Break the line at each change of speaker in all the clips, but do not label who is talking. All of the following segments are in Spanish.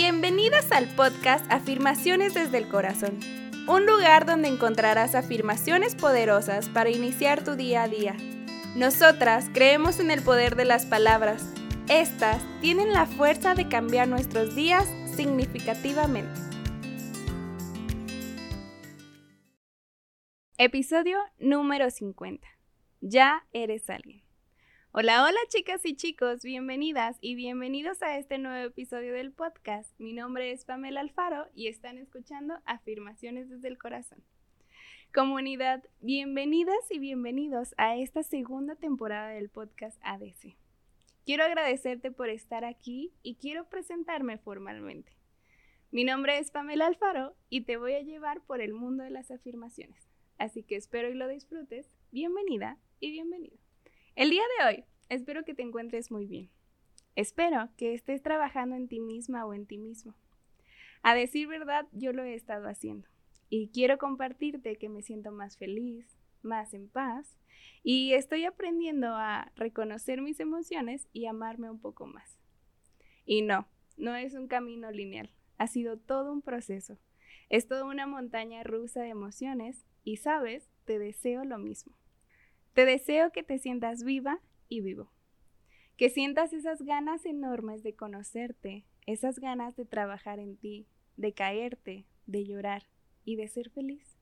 Bienvenidas al podcast Afirmaciones desde el Corazón, un lugar donde encontrarás afirmaciones poderosas para iniciar tu día a día. Nosotras creemos en el poder de las palabras. Estas tienen la fuerza de cambiar nuestros días significativamente. Episodio número 50. Ya eres alguien. Hola, hola chicas y chicos, bienvenidas y bienvenidos a este nuevo episodio del podcast. Mi nombre es Pamela Alfaro y están escuchando Afirmaciones desde el Corazón. Comunidad, bienvenidas y bienvenidos a esta segunda temporada del podcast ADC. Quiero agradecerte por estar aquí y quiero presentarme formalmente. Mi nombre es Pamela Alfaro y te voy a llevar por el mundo de las afirmaciones. Así que espero y lo disfrutes. Bienvenida y bienvenido. El día de hoy espero que te encuentres muy bien. Espero que estés trabajando en ti misma o en ti mismo. A decir verdad, yo lo he estado haciendo y quiero compartirte que me siento más feliz, más en paz y estoy aprendiendo a reconocer mis emociones y amarme un poco más. Y no, no es un camino lineal, ha sido todo un proceso. Es toda una montaña rusa de emociones y sabes, te deseo lo mismo. Te deseo que te sientas viva y vivo. Que sientas esas ganas enormes de conocerte, esas ganas de trabajar en ti, de caerte, de llorar y de ser feliz.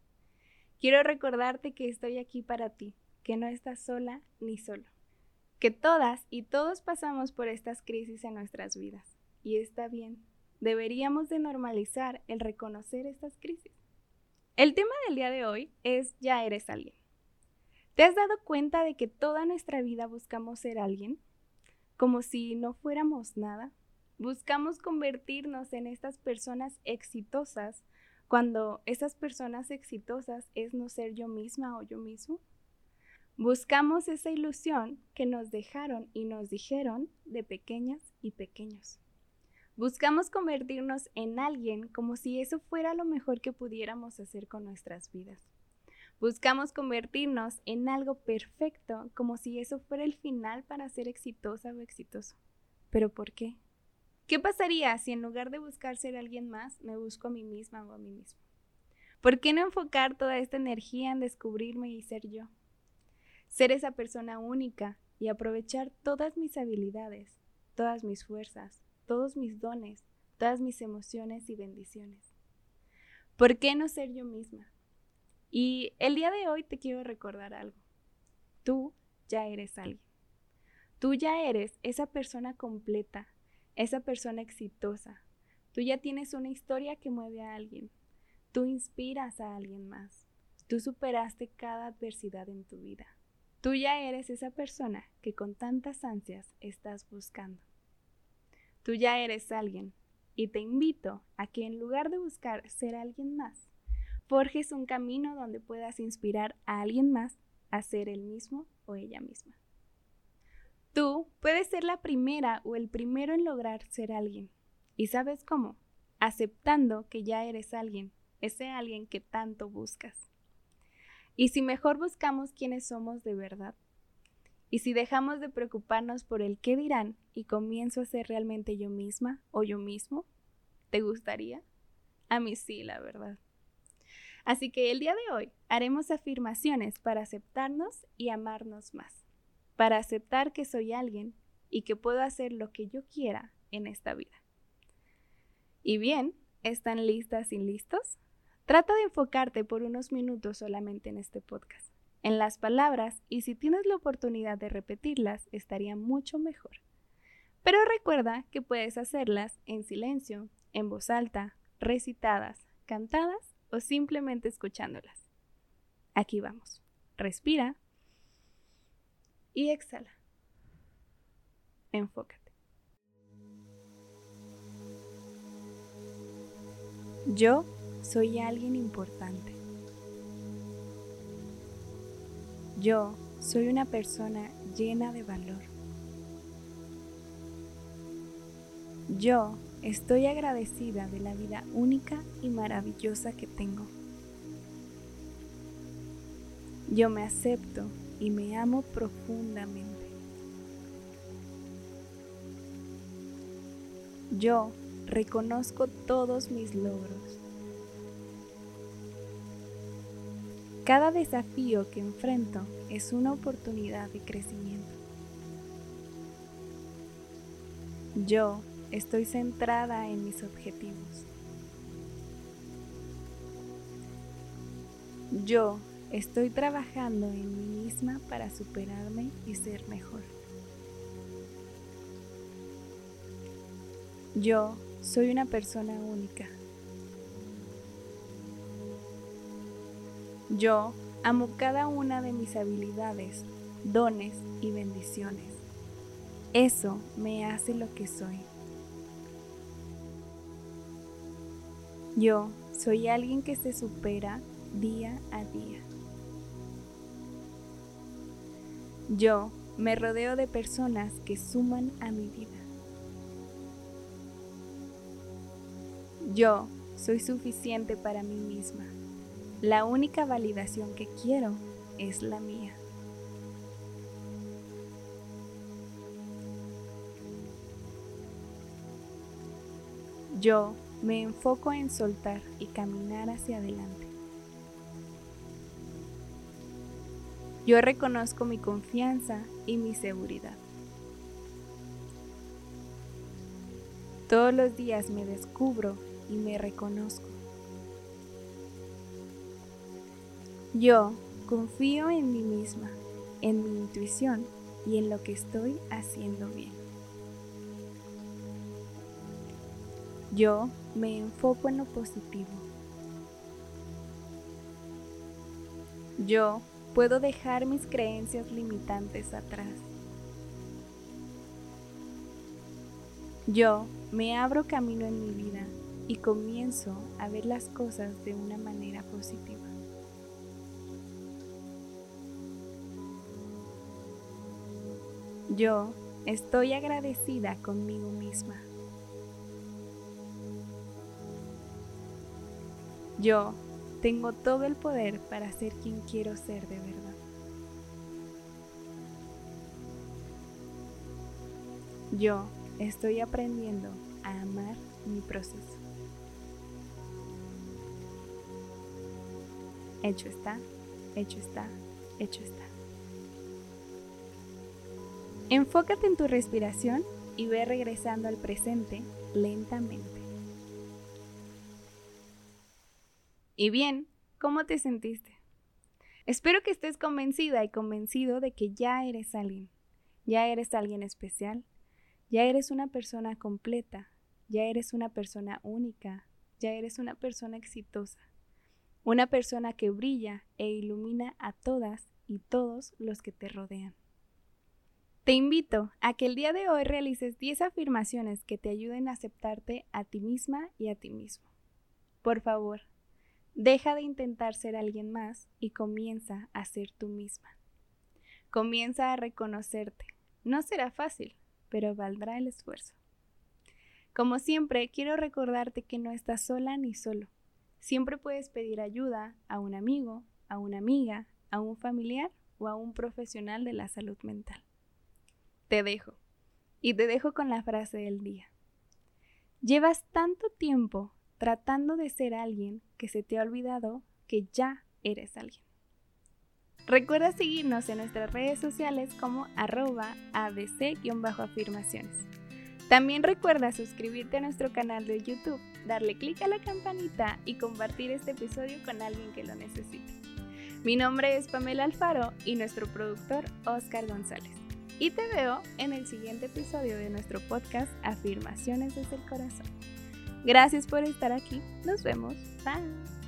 Quiero recordarte que estoy aquí para ti, que no estás sola ni solo. Que todas y todos pasamos por estas crisis en nuestras vidas. Y está bien. Deberíamos de normalizar el reconocer estas crisis. El tema del día de hoy es ya eres alguien. ¿Te has dado cuenta de que toda nuestra vida buscamos ser alguien? Como si no fuéramos nada. Buscamos convertirnos en estas personas exitosas cuando esas personas exitosas es no ser yo misma o yo mismo. Buscamos esa ilusión que nos dejaron y nos dijeron de pequeñas y pequeños. Buscamos convertirnos en alguien como si eso fuera lo mejor que pudiéramos hacer con nuestras vidas. Buscamos convertirnos en algo perfecto como si eso fuera el final para ser exitosa o exitoso. ¿Pero por qué? ¿Qué pasaría si en lugar de buscar ser alguien más, me busco a mí misma o a mí mismo? ¿Por qué no enfocar toda esta energía en descubrirme y ser yo? Ser esa persona única y aprovechar todas mis habilidades, todas mis fuerzas, todos mis dones, todas mis emociones y bendiciones. ¿Por qué no ser yo misma? Y el día de hoy te quiero recordar algo. Tú ya eres alguien. Tú ya eres esa persona completa, esa persona exitosa. Tú ya tienes una historia que mueve a alguien. Tú inspiras a alguien más. Tú superaste cada adversidad en tu vida. Tú ya eres esa persona que con tantas ansias estás buscando. Tú ya eres alguien y te invito a que en lugar de buscar ser alguien más, forjes un camino donde puedas inspirar a alguien más a ser el mismo o ella misma. Tú puedes ser la primera o el primero en lograr ser alguien. ¿Y sabes cómo? Aceptando que ya eres alguien, ese alguien que tanto buscas. Y si mejor buscamos quiénes somos de verdad, y si dejamos de preocuparnos por el qué dirán y comienzo a ser realmente yo misma o yo mismo, ¿te gustaría? A mí sí, la verdad. Así que el día de hoy haremos afirmaciones para aceptarnos y amarnos más, para aceptar que soy alguien y que puedo hacer lo que yo quiera en esta vida. Y bien, ¿están listas y listos? Trata de enfocarte por unos minutos solamente en este podcast, en las palabras y si tienes la oportunidad de repetirlas estaría mucho mejor. Pero recuerda que puedes hacerlas en silencio, en voz alta, recitadas, cantadas o simplemente escuchándolas. Aquí vamos. Respira y exhala. Enfócate. Yo soy alguien importante. Yo soy una persona llena de valor. Yo Estoy agradecida de la vida única y maravillosa que tengo. Yo me acepto y me amo profundamente. Yo reconozco todos mis logros. Cada desafío que enfrento es una oportunidad de crecimiento. Yo estoy centrada en mis objetivos. Yo estoy trabajando en mí misma para superarme y ser mejor. Yo soy una persona única. Yo amo cada una de mis habilidades, dones y bendiciones. Eso me hace lo que soy. Yo soy alguien que se supera día a día. Yo me rodeo de personas que suman a mi vida. Yo soy suficiente para mí misma. La única validación que quiero es la mía. Yo me enfoco en soltar y caminar hacia adelante. Yo reconozco mi confianza y mi seguridad. Todos los días me descubro y me reconozco. Yo confío en mí misma, en mi intuición y en lo que estoy haciendo bien. Yo me enfoco en lo positivo. Yo puedo dejar mis creencias limitantes atrás. Yo me abro camino en mi vida y comienzo a ver las cosas de una manera positiva. Yo estoy agradecida conmigo misma. Yo tengo todo el poder para ser quien quiero ser de verdad. Yo estoy aprendiendo a amar mi proceso. Hecho está, hecho está, hecho está. Enfócate en tu respiración y ve regresando al presente lentamente. Y bien, ¿cómo te sentiste? Espero que estés convencida y convencido de que ya eres alguien, ya eres alguien especial, ya eres una persona completa, ya eres una persona única, ya eres una persona exitosa, una persona que brilla e ilumina a todas y todos los que te rodean. Te invito a que el día de hoy realices 10 afirmaciones que te ayuden a aceptarte a ti misma y a ti mismo. Por favor, Deja de intentar ser alguien más y comienza a ser tú misma. Comienza a reconocerte. No será fácil, pero valdrá el esfuerzo. Como siempre, quiero recordarte que no estás sola ni solo. Siempre puedes pedir ayuda a un amigo, a una amiga, a un familiar o a un profesional de la salud mental. Te dejo. Y te dejo con la frase del día. Llevas tanto tiempo tratando de ser alguien que se te ha olvidado que ya eres alguien. Recuerda seguirnos en nuestras redes sociales como arroba abc-afirmaciones. También recuerda suscribirte a nuestro canal de YouTube, darle clic a la campanita y compartir este episodio con alguien que lo necesite. Mi nombre es Pamela Alfaro y nuestro productor Oscar González. Y te veo en el siguiente episodio de nuestro podcast Afirmaciones desde el Corazón. Gracias por estar aquí. Nos vemos. Bye.